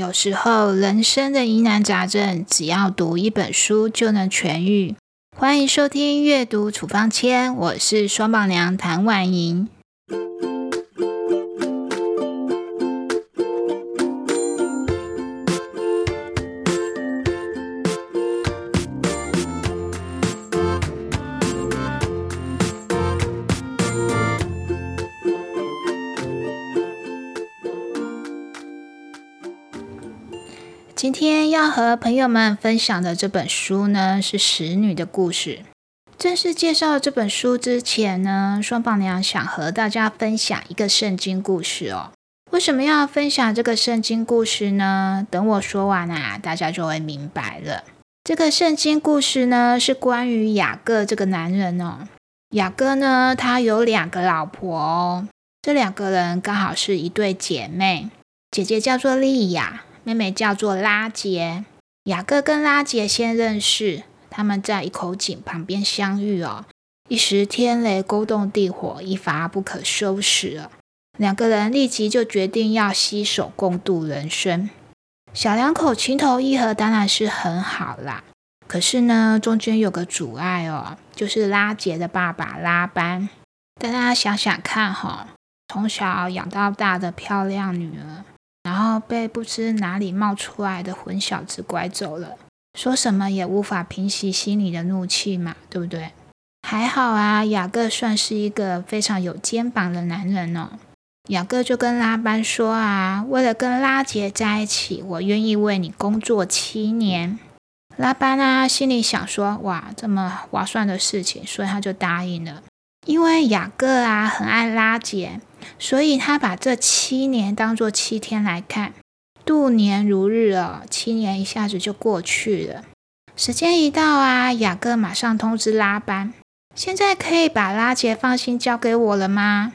有时候人生的疑难杂症，只要读一本书就能痊愈。欢迎收听阅读处方签，我是双棒娘谭婉莹。今天要和朋友们分享的这本书呢，是《使女的故事》。正式介绍这本书之前呢，双棒娘想和大家分享一个圣经故事哦。为什么要分享这个圣经故事呢？等我说完啊，大家就会明白了。这个圣经故事呢，是关于雅各这个男人哦。雅各呢，他有两个老婆哦，这两个人刚好是一对姐妹，姐姐叫做莉亚。妹妹叫做拉杰，雅各跟拉杰先认识，他们在一口井旁边相遇哦。一时天雷勾动地火，一发不可收拾了。两个人立即就决定要携手共度人生。小两口情投意合，当然是很好啦。可是呢，中间有个阻碍哦，就是拉杰的爸爸拉班。大家想想看哈，从小养到大的漂亮女儿。然后被不知哪里冒出来的混小子拐走了，说什么也无法平息心里的怒气嘛，对不对？还好啊，雅各算是一个非常有肩膀的男人哦。雅各就跟拉班说啊，为了跟拉杰在一起，我愿意为你工作七年。拉班啊，心里想说，哇，这么划算的事情，所以他就答应了。因为雅各啊很爱拉杰，所以他把这七年当做七天来看，度年如日哦，七年一下子就过去了。时间一到啊，雅各马上通知拉班：“现在可以把拉杰放心交给我了吗？”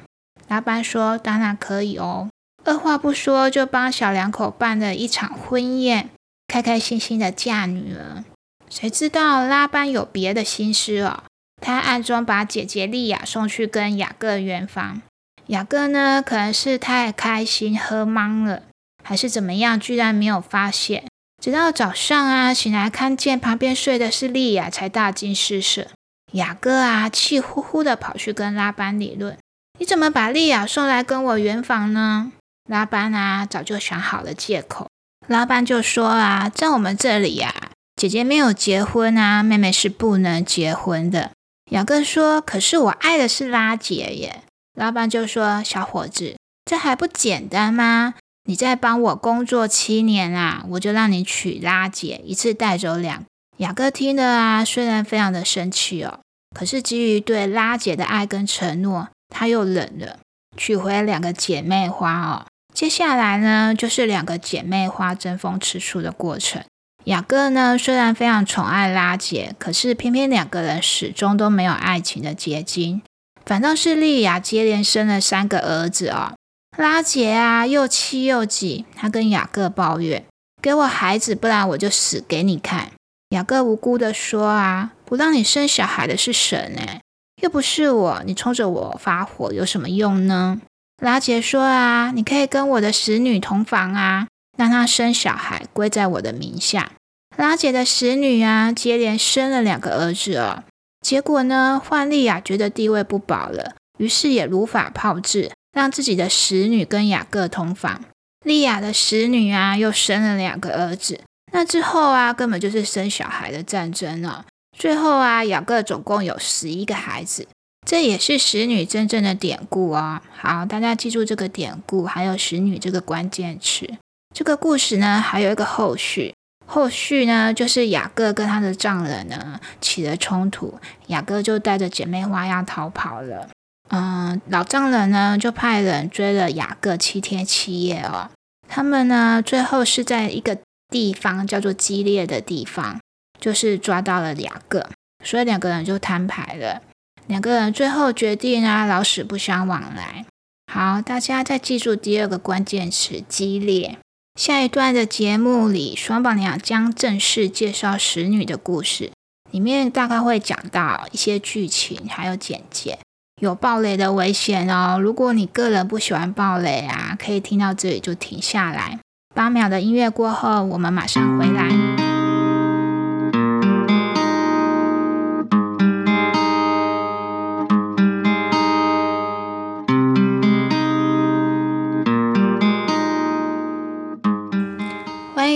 拉班说：“当然可以哦。”二话不说就帮小两口办了一场婚宴，开开心心的嫁女儿。谁知道拉班有别的心思哦。他暗中把姐姐莉亚送去跟雅各圆房。雅各呢，可能是太开心喝懵了，还是怎么样，居然没有发现。直到早上啊，醒来看见旁边睡的是莉亚，才大惊失色。雅各啊，气呼呼的跑去跟拉班理论：“你怎么把莉亚送来跟我圆房呢？”拉班啊，早就想好了借口。拉班就说啊，在我们这里呀，姐姐没有结婚啊，妹妹是不能结婚的。雅各说：“可是我爱的是拉姐耶。”老板就说：“小伙子，这还不简单吗？你再帮我工作七年啊，我就让你娶拉姐，一次带走两。”雅各听了啊，虽然非常的生气哦，可是基于对拉姐的爱跟承诺，他又忍了，娶回两个姐妹花哦。接下来呢，就是两个姐妹花争风吃醋的过程。雅各呢，虽然非常宠爱拉姐，可是偏偏两个人始终都没有爱情的结晶，反倒是莉亚接连生了三个儿子哦。拉杰啊，又气又急，他跟雅各抱怨：“给我孩子，不然我就死给你看。”雅各无辜的说：“啊，不让你生小孩的是神哎，又不是我，你冲着我发火有什么用呢？”拉杰说：“啊，你可以跟我的使女同房啊。”让她生小孩归在我的名下。拉姐的使女啊，接连生了两个儿子哦。结果呢，换丽亚觉得地位不保了，于是也如法炮制，让自己的使女跟雅各同房。丽亚的使女啊，又生了两个儿子。那之后啊，根本就是生小孩的战争了。最后啊，雅各总共有十一个孩子。这也是使女真正的典故哦。好，大家记住这个典故，还有使女这个关键词。这个故事呢，还有一个后续。后续呢，就是雅各跟他的丈人呢起了冲突，雅各就带着姐妹花要逃跑了。嗯，老丈人呢就派人追了雅各七天七夜哦。他们呢最后是在一个地方叫做激烈的地方，就是抓到了雅各，所以两个人就摊牌了。两个人最后决定啊，老死不相往来。好，大家再记住第二个关键词：激烈。下一段的节目里，双宝娘将正式介绍使女的故事，里面大概会讲到一些剧情，还有简介，有暴雷的危险哦。如果你个人不喜欢暴雷啊，可以听到这里就停下来。八秒的音乐过后，我们马上回来。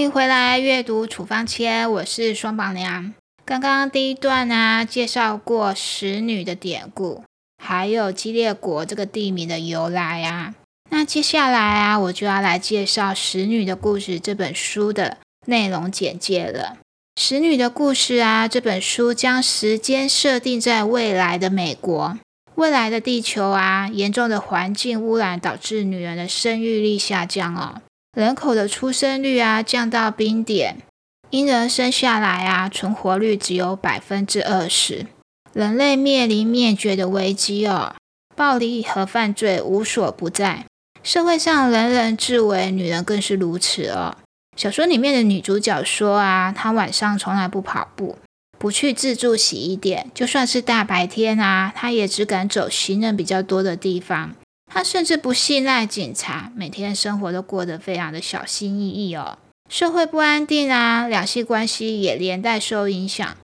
回来阅读处方签，我是双榜娘。刚刚第一段呢，介绍过使女的典故，还有基列国这个地名的由来啊。那接下来啊，我就要来介绍《使女的故事》这本书的内容简介了。《使女的故事》啊，这本书将时间设定在未来的美国，未来的地球啊，严重的环境污染导致女人的生育力下降哦，人口的出生率啊降到冰点，婴儿生下来啊，存活率只有百分之二十，人类面临灭绝的危机哦，暴力和犯罪无所不在。社会上人人自危，女人更是如此哦。小说里面的女主角说啊，她晚上从来不跑步，不去自助洗衣店，就算是大白天啊，她也只敢走行人比较多的地方。他甚至不信赖警察，每天生活都过得非常的小心翼翼哦。社会不安定啊，两性关系也连带受影响。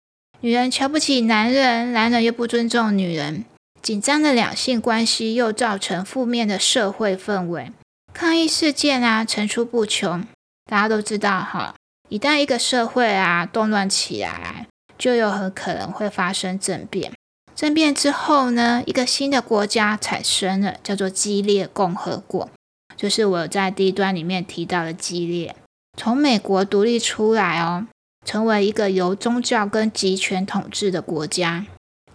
女人瞧不起男人，男人又不尊重女人。紧张的两性关系又造成负面的社会氛围，抗议事件啊层出不穷。大家都知道哈，一旦一个社会啊动乱起来，就有很可能会发生政变。政变之后呢，一个新的国家产生了，叫做激烈共和国，就是我在第一段里面提到的激烈，从美国独立出来哦，成为一个由宗教跟集权统治的国家。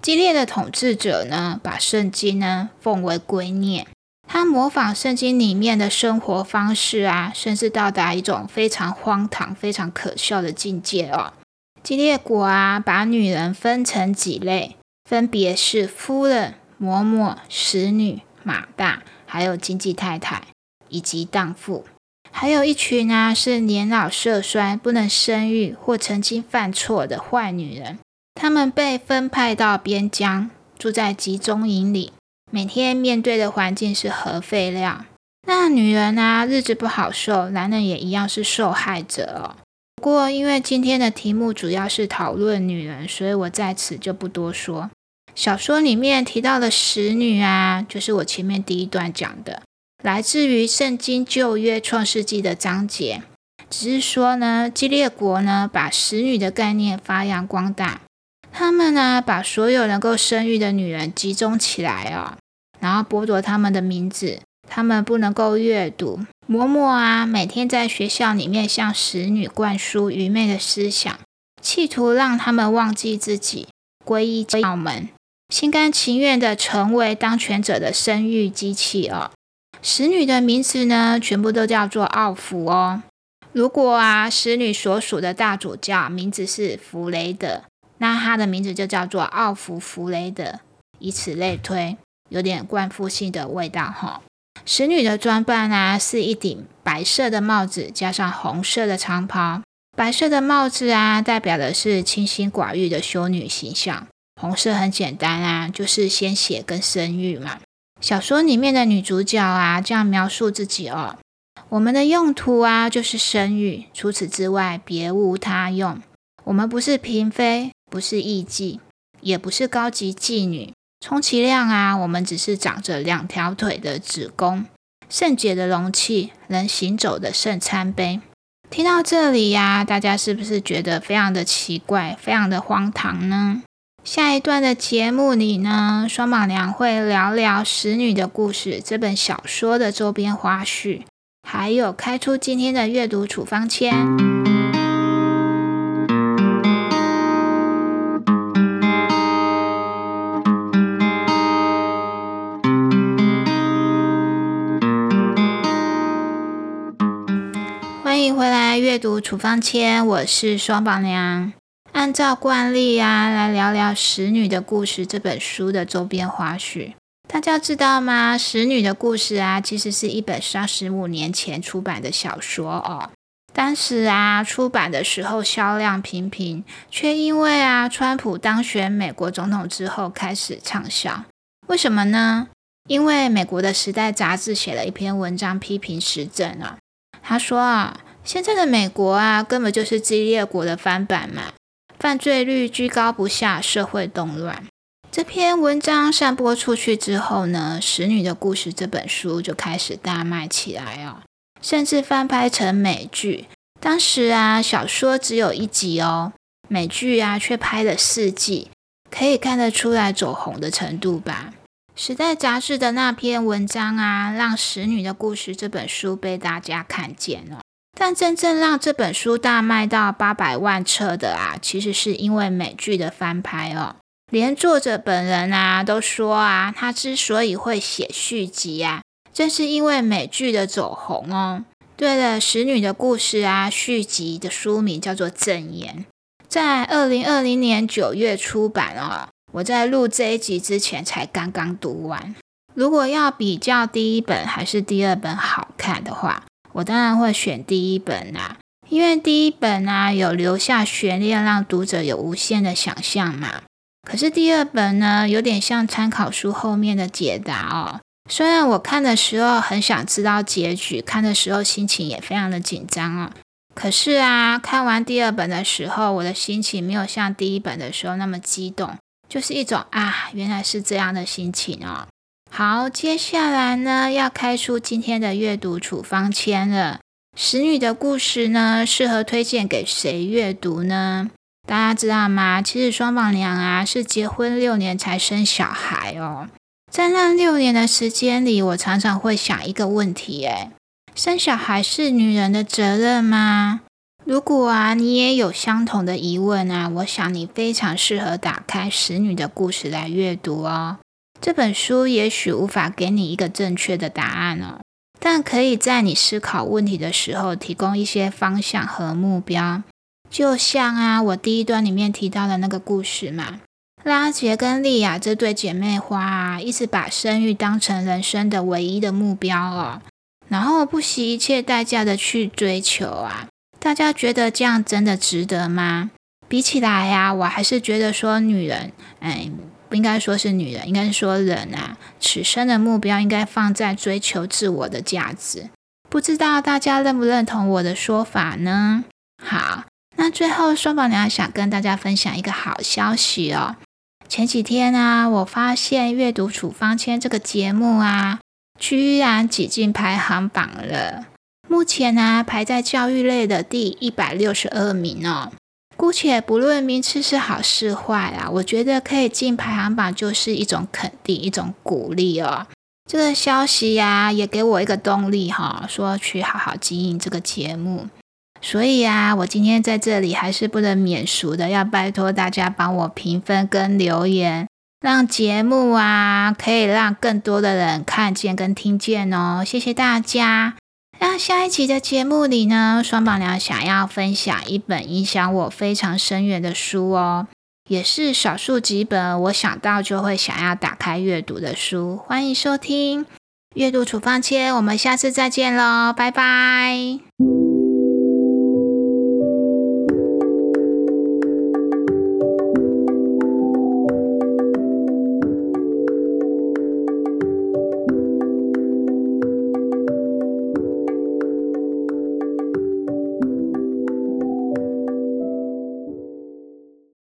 激烈的统治者呢，把圣经呢奉为圭臬，他模仿圣经里面的生活方式啊，甚至到达一种非常荒唐、非常可笑的境界哦。激烈国啊，把女人分成几类，分别是夫人、嬷嬷、使女、马大，还有经济太太以及荡妇，还有一群啊是年老色衰、不能生育或曾经犯错的坏女人。他们被分派到边疆，住在集中营里，每天面对的环境是核废料。那女人啊，日子不好受，男人也一样是受害者哦。不过，因为今天的题目主要是讨论女人，所以我在此就不多说。小说里面提到的使女啊，就是我前面第一段讲的，来自于圣经旧约创世纪的章节。只是说呢，基列国呢，把使女的概念发扬光大。他们呢，把所有能够生育的女人集中起来哦，然后剥夺他们的名字，他们不能够阅读。嬷嬷啊，每天在学校里面向使女灌输愚昧的思想，企图让他们忘记自己，皈依教门，心甘情愿的成为当权者的生育机器哦。使女的名字呢，全部都叫做奥弗哦。如果啊，使女所属的大主教名字是弗雷德。那她的名字就叫做奥弗弗雷德，以此类推，有点冠夫性的味道哈。使女的装扮啊，是一顶白色的帽子，加上红色的长袍。白色的帽子啊，代表的是清心寡欲的修女形象。红色很简单啊，就是鲜血跟生育嘛。小说里面的女主角啊，这样描述自己哦：我们的用途啊，就是生育，除此之外别无他用。我们不是嫔妃。不是艺妓，也不是高级妓女，充其量啊，我们只是长着两条腿的子宫，圣洁的容器，能行走的圣餐杯。听到这里呀，大家是不是觉得非常的奇怪，非常的荒唐呢？下一段的节目里呢，双宝娘会聊聊《使女的故事》这本小说的周边花絮，还有开出今天的阅读处方签。欢迎回来阅读处方签，我是双宝娘。按照惯例啊，来聊聊《使女的故事》这本书的周边花絮。大家知道吗？《使女的故事》啊，其实是一本三十五年前出版的小说哦。当时啊，出版的时候销量平平，却因为啊，川普当选美国总统之后开始畅销。为什么呢？因为美国的《时代》杂志写了一篇文章批评时政啊。他说啊。现在的美国啊，根本就是激烈国的翻版嘛，犯罪率居高不下，社会动乱。这篇文章散播出去之后呢，《使女的故事》这本书就开始大卖起来哦，甚至翻拍成美剧。当时啊，小说只有一集哦，美剧啊却拍了四季，可以看得出来走红的程度吧。《时代》杂志的那篇文章啊，让《使女的故事》这本书被大家看见了。但真正让这本书大卖到八百万册的啊，其实是因为美剧的翻拍哦。连作者本人啊都说啊，他之所以会写续集啊，正是因为美剧的走红哦。对了，《使女的故事》啊，续集的书名叫做《赠言》，在二零二零年九月出版哦。我在录这一集之前才刚刚读完。如果要比较第一本还是第二本好看的话，我当然会选第一本啦，因为第一本啊有留下悬念，让读者有无限的想象嘛。可是第二本呢，有点像参考书后面的解答哦。虽然我看的时候很想知道结局，看的时候心情也非常的紧张哦。可是啊，看完第二本的时候，我的心情没有像第一本的时候那么激动，就是一种啊，原来是这样的心情哦。好，接下来呢，要开出今天的阅读处方签了。使女的故事呢，适合推荐给谁阅读呢？大家知道吗？其实双榜娘啊是结婚六年才生小孩哦。在那六年的时间里，我常常会想一个问题：诶生小孩是女人的责任吗？如果啊你也有相同的疑问啊，我想你非常适合打开《使女的故事》来阅读哦。这本书也许无法给你一个正确的答案哦，但可以在你思考问题的时候提供一些方向和目标。就像啊，我第一段里面提到的那个故事嘛，拉杰跟莉亚这对姐妹花啊，一直把生育当成人生的唯一的目标哦，然后不惜一切代价的去追求啊。大家觉得这样真的值得吗？比起来呀，我还是觉得说女人，哎，不应该说是女人，应该是说人啊，此生的目标应该放在追求自我的价值。不知道大家认不认同我的说法呢？好。那最后，双宝娘想跟大家分享一个好消息哦。前几天呢，我发现《阅读处方签》这个节目啊，居然挤进排行榜了。目前呢，排在教育类的第一百六十二名哦。姑且不论名次是好是坏啊，我觉得可以进排行榜就是一种肯定，一种鼓励哦。这个消息呀，也给我一个动力哈，说去好好经营这个节目。所以啊，我今天在这里还是不能免俗的，要拜托大家帮我评分跟留言，让节目啊可以让更多的人看见跟听见哦。谢谢大家。那下一集的节目里呢，双宝娘想要分享一本影响我非常深远的书哦，也是少数几本我想到就会想要打开阅读的书。欢迎收听阅读处方签，我们下次再见喽，拜拜。